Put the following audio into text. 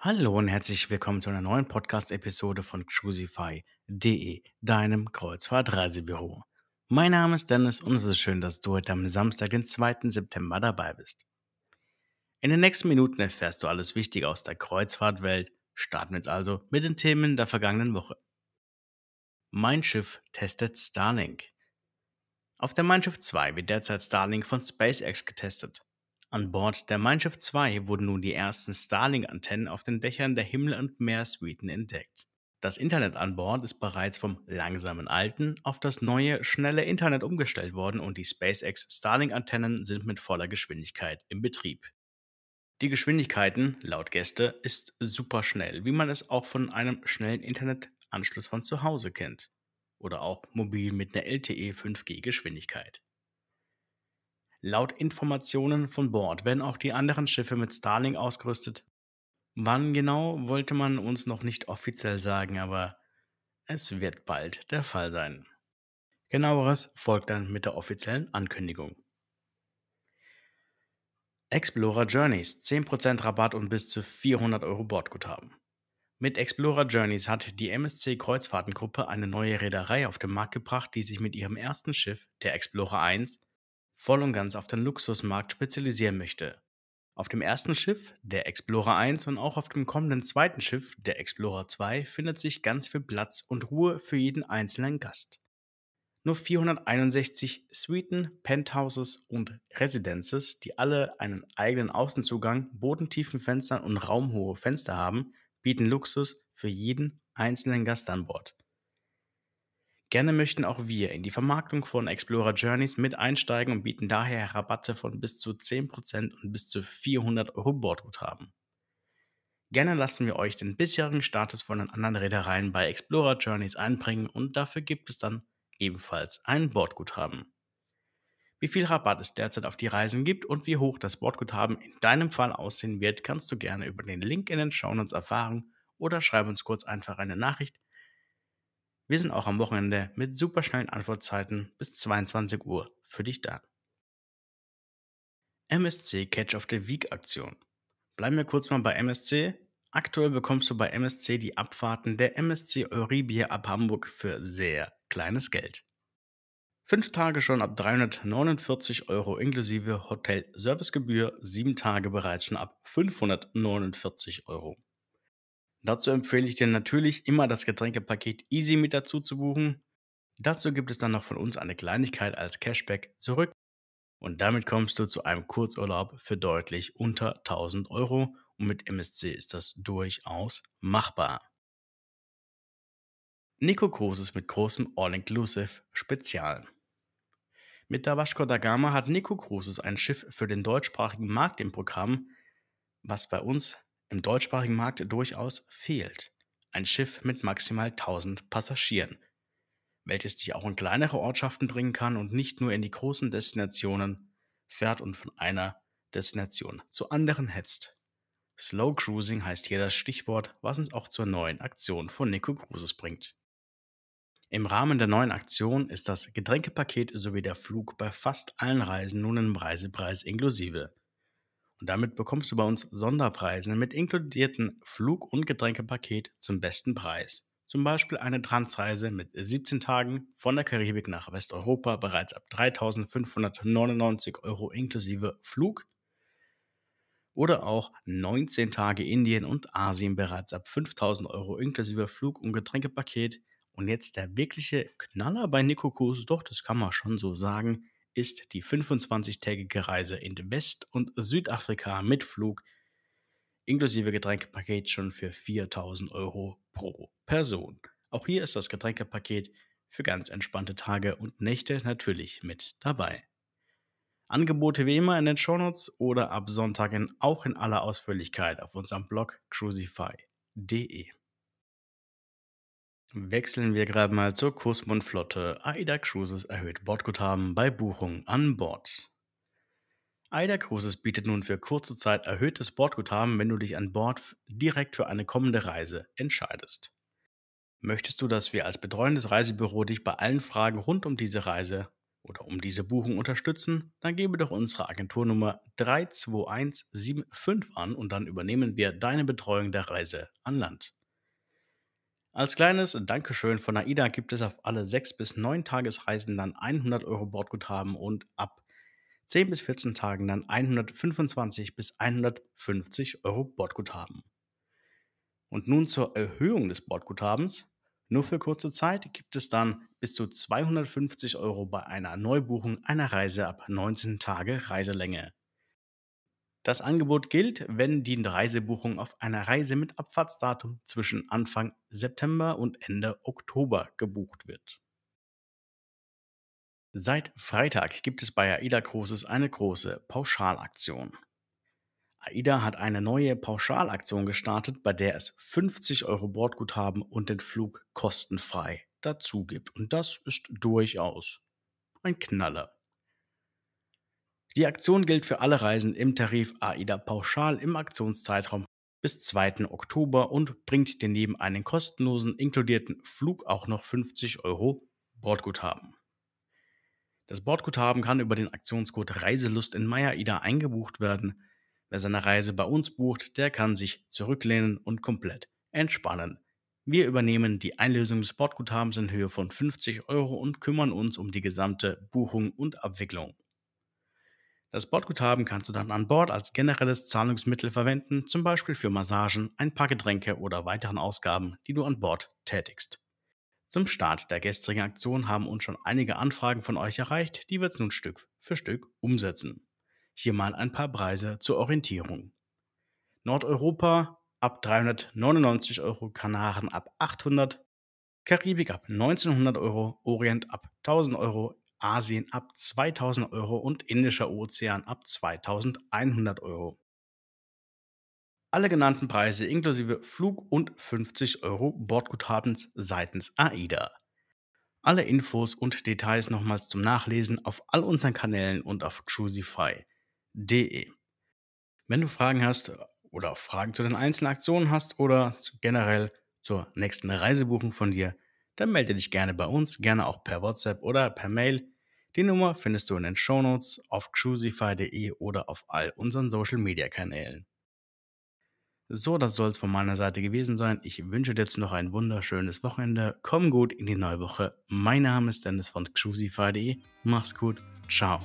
Hallo und herzlich willkommen zu einer neuen Podcast-Episode von Crucify.de, deinem Kreuzfahrt-Reisebüro. Mein Name ist Dennis und es ist schön, dass du heute am Samstag, den 2. September dabei bist. In den nächsten Minuten erfährst du alles Wichtige aus der Kreuzfahrtwelt. Starten wir jetzt also mit den Themen der vergangenen Woche. Mein Schiff testet Starlink. Auf der Mein Schiff 2 wird derzeit Starlink von SpaceX getestet. An Bord der Mein Schiff 2 wurden nun die ersten Starlink-Antennen auf den Dächern der Himmel- und Meersuiten entdeckt. Das Internet an Bord ist bereits vom langsamen alten auf das neue, schnelle Internet umgestellt worden und die SpaceX Starlink-Antennen sind mit voller Geschwindigkeit im Betrieb. Die Geschwindigkeiten, laut Gäste, ist super schnell, wie man es auch von einem schnellen Internetanschluss von zu Hause kennt. Oder auch mobil mit einer LTE 5G Geschwindigkeit. Laut Informationen von Bord werden auch die anderen Schiffe mit Starlink ausgerüstet. Wann genau wollte man uns noch nicht offiziell sagen, aber es wird bald der Fall sein. Genaueres folgt dann mit der offiziellen Ankündigung. Explorer Journeys 10% Rabatt und bis zu 400 Euro Bordguthaben. Mit Explorer Journeys hat die MSC Kreuzfahrtengruppe eine neue Reederei auf den Markt gebracht, die sich mit ihrem ersten Schiff, der Explorer 1, voll und ganz auf den Luxusmarkt spezialisieren möchte. Auf dem ersten Schiff, der Explorer 1 und auch auf dem kommenden zweiten Schiff, der Explorer 2, findet sich ganz viel Platz und Ruhe für jeden einzelnen Gast. Nur 461 Suiten, Penthouses und Residences, die alle einen eigenen Außenzugang, bodentiefen Fenstern und raumhohe Fenster haben, bieten Luxus für jeden einzelnen Gast an Bord. Gerne möchten auch wir in die Vermarktung von Explorer Journeys mit einsteigen und bieten daher Rabatte von bis zu 10% und bis zu 400 Euro Bordguthaben. Gerne lassen wir euch den bisherigen Status von den anderen Reedereien bei Explorer Journeys einbringen und dafür gibt es dann ebenfalls ein Bordguthaben. Wie viel Rabatt es derzeit auf die Reisen gibt und wie hoch das Bordguthaben in deinem Fall aussehen wird, kannst du gerne über den Link in den Shownotes erfahren oder schreib uns kurz einfach eine Nachricht wir sind auch am Wochenende mit superschnellen Antwortzeiten bis 22 Uhr für dich da. MSC Catch of the Week Aktion. Bleiben wir kurz mal bei MSC. Aktuell bekommst du bei MSC die Abfahrten der MSC Euribia ab Hamburg für sehr kleines Geld. Fünf Tage schon ab 349 Euro inklusive Hotel-Servicegebühr, sieben Tage bereits schon ab 549 Euro. Dazu empfehle ich dir natürlich immer das Getränkepaket Easy mit dazu zu buchen. Dazu gibt es dann noch von uns eine Kleinigkeit als Cashback zurück und damit kommst du zu einem Kurzurlaub für deutlich unter 1000 Euro und mit MSC ist das durchaus machbar. Nico Cruises mit großem All-Inclusive Spezial. Mit der Vasco da Gama hat Nico Cruises ein Schiff für den deutschsprachigen Markt im Programm, was bei uns im deutschsprachigen Markt durchaus fehlt. Ein Schiff mit maximal 1000 Passagieren, welches dich auch in kleinere Ortschaften bringen kann und nicht nur in die großen Destinationen fährt und von einer Destination zu anderen hetzt. Slow Cruising heißt hier das Stichwort, was uns auch zur neuen Aktion von Nico Cruises bringt. Im Rahmen der neuen Aktion ist das Getränkepaket sowie der Flug bei fast allen Reisen nun im Reisepreis inklusive. Und damit bekommst du bei uns Sonderpreise mit inkludierten Flug- und Getränkepaket zum besten Preis. Zum Beispiel eine Transreise mit 17 Tagen von der Karibik nach Westeuropa bereits ab 3.599 Euro inklusive Flug. Oder auch 19 Tage Indien und Asien bereits ab 5.000 Euro inklusive Flug- und Getränkepaket. Und jetzt der wirkliche Knaller bei Nikokus, doch das kann man schon so sagen, ist die 25-tägige Reise in West- und Südafrika mit Flug inklusive Getränkepaket schon für 4000 Euro pro Person. Auch hier ist das Getränkepaket für ganz entspannte Tage und Nächte natürlich mit dabei. Angebote wie immer in den Shownotes oder ab Sonntag auch in aller Ausführlichkeit auf unserem Blog crucify.de. Wechseln wir gerade mal zur Kursmundflotte. AIDA Cruises erhöht Bordguthaben bei Buchung an Bord. AIDA Cruises bietet nun für kurze Zeit erhöhtes Bordguthaben, wenn du dich an Bord direkt für eine kommende Reise entscheidest. Möchtest du, dass wir als betreuendes Reisebüro dich bei allen Fragen rund um diese Reise oder um diese Buchung unterstützen, dann gebe doch unsere Agenturnummer 32175 an und dann übernehmen wir deine Betreuung der Reise an Land. Als kleines Dankeschön von AIDA gibt es auf alle 6 bis 9 Tagesreisen dann 100 Euro Bordguthaben und ab 10 bis 14 Tagen dann 125 bis 150 Euro Bordguthaben. Und nun zur Erhöhung des Bordguthabens. Nur für kurze Zeit gibt es dann bis zu 250 Euro bei einer Neubuchung einer Reise ab 19 Tage Reiselänge. Das Angebot gilt, wenn die Reisebuchung auf einer Reise mit Abfahrtsdatum zwischen Anfang September und Ende Oktober gebucht wird. Seit Freitag gibt es bei AIDA Cruises eine große Pauschalaktion. AIDA hat eine neue Pauschalaktion gestartet, bei der es 50 Euro Bordguthaben und den Flug kostenfrei dazu gibt. Und das ist durchaus ein Knaller. Die Aktion gilt für alle Reisen im Tarif AIDA Pauschal im Aktionszeitraum bis 2. Oktober und bringt dir neben einem kostenlosen inkludierten Flug auch noch 50 Euro Bordguthaben. Das Bordguthaben kann über den Aktionscode Reiselust in MyAIDA eingebucht werden Wer seine Reise bei uns bucht, der kann sich zurücklehnen und komplett entspannen. Wir übernehmen die Einlösung des Bordguthabens in Höhe von 50 Euro und kümmern uns um die gesamte Buchung und Abwicklung. Das Bordguthaben kannst du dann an Bord als generelles Zahlungsmittel verwenden, zum Beispiel für Massagen, ein paar Getränke oder weiteren Ausgaben, die du an Bord tätigst. Zum Start der gestrigen Aktion haben uns schon einige Anfragen von euch erreicht, die wir jetzt nun Stück für Stück umsetzen. Hier mal ein paar Preise zur Orientierung. Nordeuropa ab 399 Euro, Kanaren ab 800, Karibik ab 1900 Euro, Orient ab 1000 Euro, Asien ab 2000 Euro und Indischer Ozean ab 2100 Euro. Alle genannten Preise inklusive Flug und 50 Euro Bordguthabens seitens AIDA. Alle Infos und Details nochmals zum Nachlesen auf all unseren Kanälen und auf Cruisify www.ftf.de. Wenn du Fragen hast oder Fragen zu den einzelnen Aktionen hast oder generell zur nächsten Reisebuchung von dir, dann melde dich gerne bei uns, gerne auch per WhatsApp oder per Mail. Die Nummer findest du in den Shownotes auf cruisify.de oder auf all unseren Social Media Kanälen. So, das soll es von meiner Seite gewesen sein. Ich wünsche dir jetzt noch ein wunderschönes Wochenende. Komm gut in die neue Woche. Mein Name ist Dennis von cruisify.de. Mach's gut. Ciao.